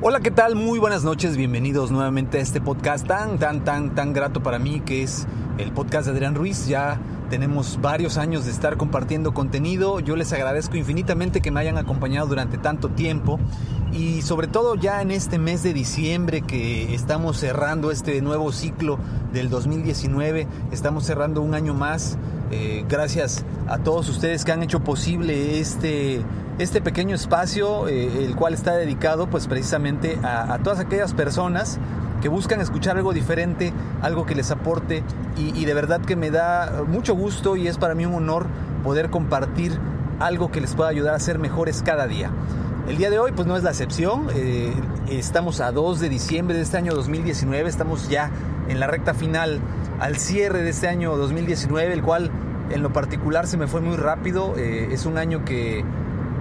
Hola, ¿qué tal? Muy buenas noches, bienvenidos nuevamente a este podcast tan, tan, tan, tan grato para mí que es el podcast de Adrián Ruiz. Ya tenemos varios años de estar compartiendo contenido. Yo les agradezco infinitamente que me hayan acompañado durante tanto tiempo y sobre todo ya en este mes de diciembre que estamos cerrando este nuevo ciclo del 2019, estamos cerrando un año más. Eh, gracias a todos ustedes que han hecho posible este este pequeño espacio, eh, el cual está dedicado pues precisamente a, todas aquellas personas que buscan escuchar algo diferente, algo que les aporte. Y, de verdad que me da mucho gusto y es para mí un honor poder compartir algo que les pueda ayudar a ser mejores cada día. El día de hoy pues no es la excepción, eh, estamos a 2 de diciembre de este año 2019, estamos ya en la recta final al cierre de este año 2019, el cual en lo particular se me fue muy rápido, eh, es un año que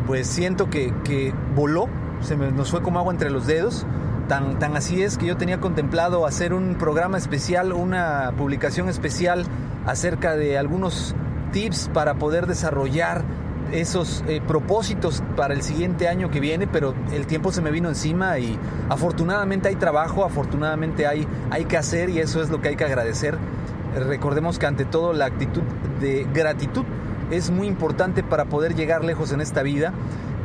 pues siento que, voló, se nos fue como agua entre los dedos. Tan, tan así es que yo tenía contemplado hacer un programa especial, una publicación especial acerca de algunos tips para poder desarrollar esos eh, propósitos para el siguiente año que viene, pero el tiempo se me vino encima y afortunadamente hay trabajo, afortunadamente hay, hay que hacer y eso es lo que hay que agradecer. Recordemos que ante todo la actitud de gratitud es muy importante para poder llegar lejos en esta vida.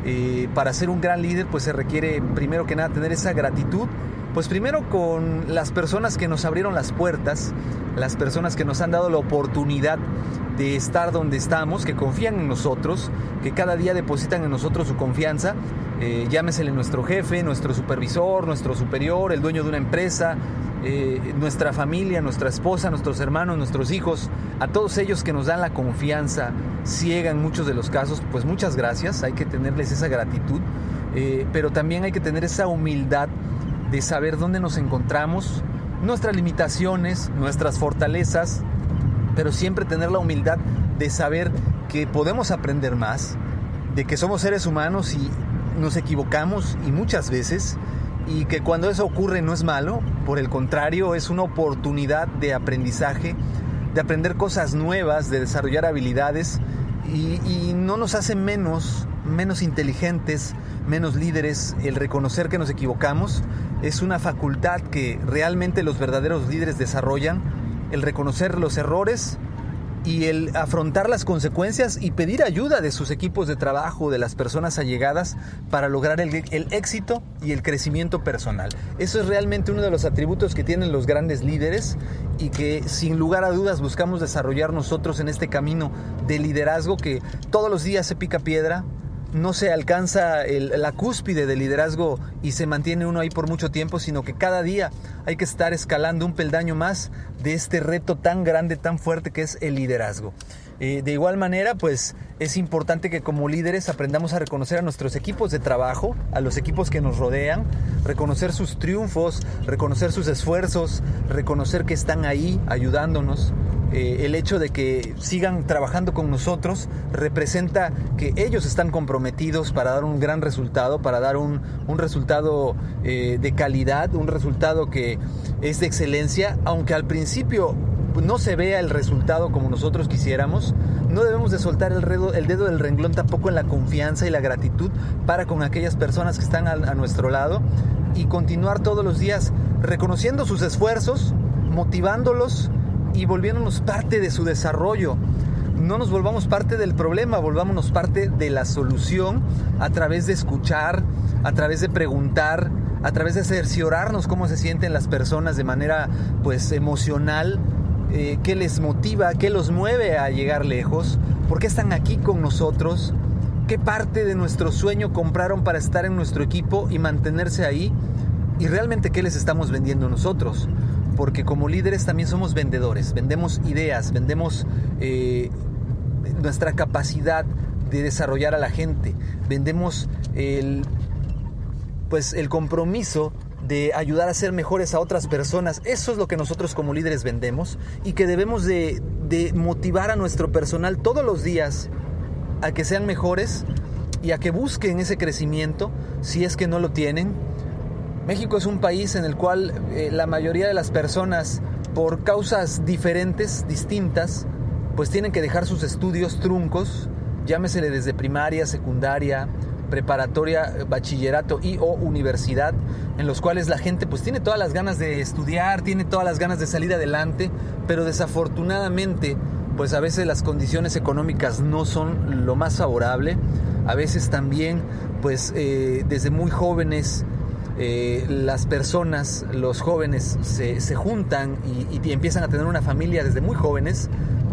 Eh, para ser un gran líder, pues se requiere primero que nada tener esa gratitud. Pues primero con las personas que nos abrieron las puertas, las personas que nos han dado la oportunidad de estar donde estamos, que confían en nosotros, que cada día depositan en nosotros su confianza. Eh, llámesele nuestro jefe, nuestro supervisor, nuestro superior, el dueño de una empresa, eh, nuestra familia, nuestra esposa, nuestros hermanos, nuestros hijos, a todos ellos que nos dan la confianza ciega en muchos de los casos, pues muchas gracias, hay que tenerles esa gratitud, eh, pero también hay que tener esa humildad de saber dónde nos encontramos, nuestras limitaciones, nuestras fortalezas, pero siempre tener la humildad de saber que podemos aprender más, de que somos seres humanos y nos equivocamos y muchas veces, y que cuando eso ocurre no es malo, por el contrario, es una oportunidad de aprendizaje, de aprender cosas nuevas, de desarrollar habilidades y, no nos hace menos, menos inteligentes, menos líderes el reconocer que nos equivocamos. Es una facultad que realmente los verdaderos líderes desarrollan, el reconocer los errores y el afrontar las consecuencias y pedir ayuda de sus equipos de trabajo, de las personas allegadas, para lograr el, éxito y el crecimiento personal. Eso es realmente uno de los atributos que tienen los grandes líderes y que sin lugar a dudas buscamos desarrollar nosotros en este camino de liderazgo que todos los días se pica piedra, no se alcanza la cúspide del liderazgo y se mantiene uno ahí por mucho tiempo, sino que cada día hay que estar escalando un peldaño más de este reto tan grande, tan fuerte que es el liderazgo. Eh, de igual manera, pues es importante que como líderes aprendamos a reconocer a nuestros equipos de trabajo, a los equipos que nos rodean, reconocer sus triunfos, reconocer sus esfuerzos, reconocer que están ahí ayudándonos, eh, el hecho de que sigan trabajando con nosotros representa que ellos están comprometidos para dar un gran resultado, para dar un, resultado eh, de calidad, un resultado que es de excelencia, aunque al principio no se vea el resultado como nosotros quisiéramos, no debemos de soltar el, el dedo del renglón tampoco en la confianza y la gratitud para con aquellas personas que están a nuestro lado y continuar todos los días reconociendo sus esfuerzos, motivándolos y volviéndonos parte de su desarrollo. No nos volvamos parte del problema, volvámonos parte de la solución a través de escuchar, a través de preguntar, a través de cerciorarnos cómo se sienten las personas de manera pues emocional, eh, qué les motiva, qué los mueve a llegar lejos, por qué están aquí con nosotros, qué parte de nuestro sueño compraron para estar en nuestro equipo y mantenerse ahí y realmente qué les estamos vendiendo nosotros porque como líderes también somos vendedores, vendemos ideas, vendemos eh, nuestra capacidad de desarrollar a la gente, vendemos el, pues, el compromiso de ayudar a ser mejores a otras personas. Eso es lo que nosotros como líderes vendemos y que debemos de, de motivar a nuestro personal todos los días a que sean mejores y a que busquen ese crecimiento si es que no lo tienen México es un país en el cual eh, la mayoría de las personas, por causas diferentes, distintas, pues tienen que dejar sus estudios truncos, llámesele desde primaria, secundaria, preparatoria, bachillerato y o universidad, en los cuales la gente pues tiene todas las ganas de estudiar, tiene todas las ganas de salir adelante, pero desafortunadamente pues a veces las condiciones económicas no son lo más favorable, a veces también pues eh, desde muy jóvenes eh, las personas, los jóvenes, se, juntan y, empiezan a tener una familia desde muy jóvenes,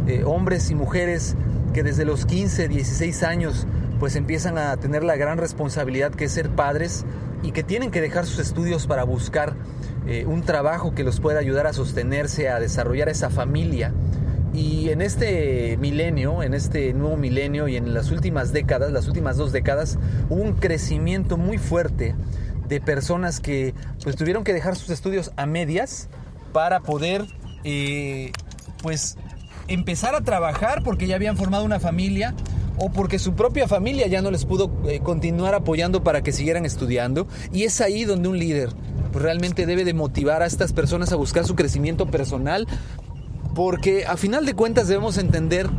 eh, hombres y mujeres que desde los 15, 16 años pues empiezan a tener la gran responsabilidad que es ser padres y que tienen que dejar sus estudios para buscar eh, un trabajo que los pueda ayudar a sostenerse, a desarrollar esa familia. Y en este milenio, en este nuevo milenio y en las últimas décadas, las últimas dos décadas, hubo un crecimiento muy fuerte de personas que pues tuvieron que dejar sus estudios a medias para poder eh, pues empezar a trabajar porque ya habían formado una familia o porque su propia familia ya no les pudo eh, continuar apoyando para que siguieran estudiando. Y es ahí donde un líder pues, realmente debe de motivar a estas personas a buscar su crecimiento personal porque a final de cuentas debemos entender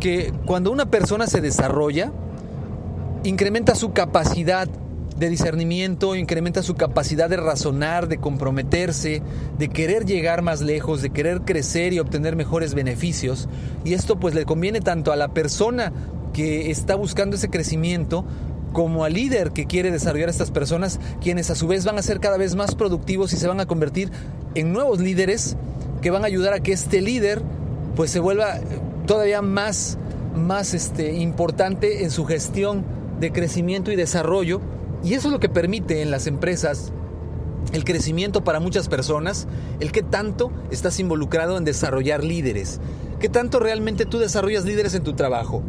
que cuando una persona se desarrolla incrementa su capacidad de discernimiento, incrementa su capacidad de razonar, de comprometerse, de querer llegar más lejos, de querer crecer y obtener mejores beneficios. Y esto pues le conviene tanto a la persona que está buscando ese crecimiento como al líder que quiere desarrollar a estas personas, quienes a su vez van a ser cada vez más productivos y se van a convertir en nuevos líderes que van a ayudar a que este líder pues se vuelva todavía más, más este, importante en su gestión de crecimiento y desarrollo y eso es lo que permite en las empresas el crecimiento para muchas personas, el que tanto estás involucrado en desarrollar líderes, que tanto realmente tú desarrollas líderes en tu trabajo.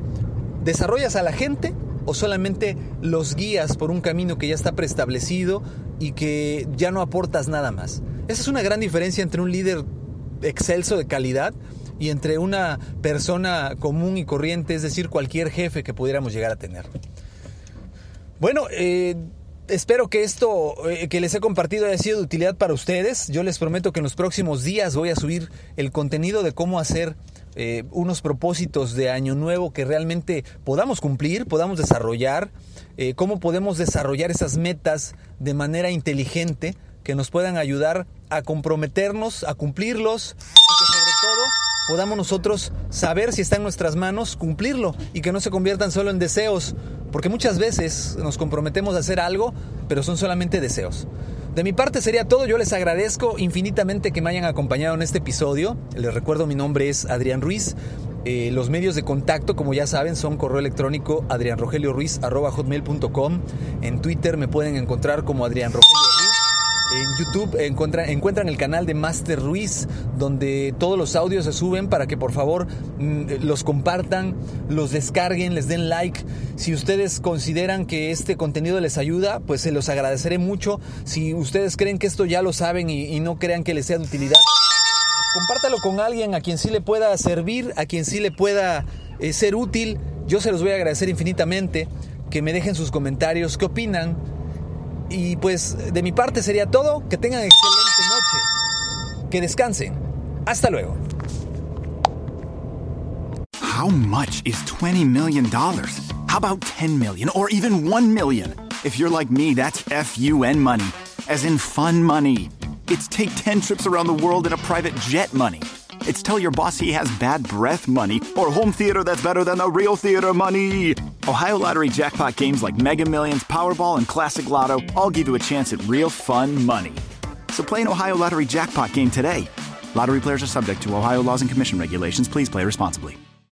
¿Desarrollas a la gente o solamente los guías por un camino que ya está preestablecido y que ya no aportas nada más? Esa es una gran diferencia entre un líder excelso de calidad y entre una persona común y corriente, es decir, cualquier jefe que pudiéramos llegar a tener. Bueno, eh, espero que esto eh, que les he compartido haya sido de utilidad para ustedes. Yo les prometo que en los próximos días voy a subir el contenido de cómo hacer eh, unos propósitos de año nuevo que realmente podamos cumplir, podamos desarrollar, cómo podemos desarrollar esas metas de manera inteligente que nos puedan ayudar a comprometernos, a cumplirlos y que sobre todo podamos nosotros saber si está en nuestras manos cumplirlo y que no se conviertan solo en deseos, porque muchas veces nos comprometemos a hacer algo, pero son solamente deseos. De mi parte sería todo, yo les agradezco infinitamente que me hayan acompañado en este episodio. Les recuerdo mi nombre es Adrián Ruiz. Eh, los medios de contacto, como ya saben, son correo electrónico adrianrogelioruiz.com. En Twitter me pueden encontrar como Adrián Rogelio en YouTube encuentran, encuentran el canal de Master Ruiz, donde todos los audios se suben para que por favor mm, los compartan, los descarguen, les den like. Si ustedes consideran que este contenido les ayuda, pues se los agradeceré mucho. Si ustedes creen que esto ya lo saben y, y no crean que les sea de utilidad, compártalo con alguien a quien sí le pueda servir, a quien sí le pueda eh, ser útil. Yo se los voy a agradecer infinitamente que me dejen sus comentarios, qué opinan. Y pues de mi parte sería todo. Que tengan excelente noche. Que descansen. Hasta luego. How much is $20 million? How about 10 million or even 1 million? If you're like me, that's FUN money, as in fun money. It's take 10 trips around the world in a private jet money. It's tell your boss he has bad breath money or home theater that's better than the real theater money. Ohio Lottery jackpot games like Mega Millions, Powerball, and Classic Lotto all give you a chance at real fun money. So play an Ohio Lottery jackpot game today. Lottery players are subject to Ohio laws and commission regulations. Please play responsibly.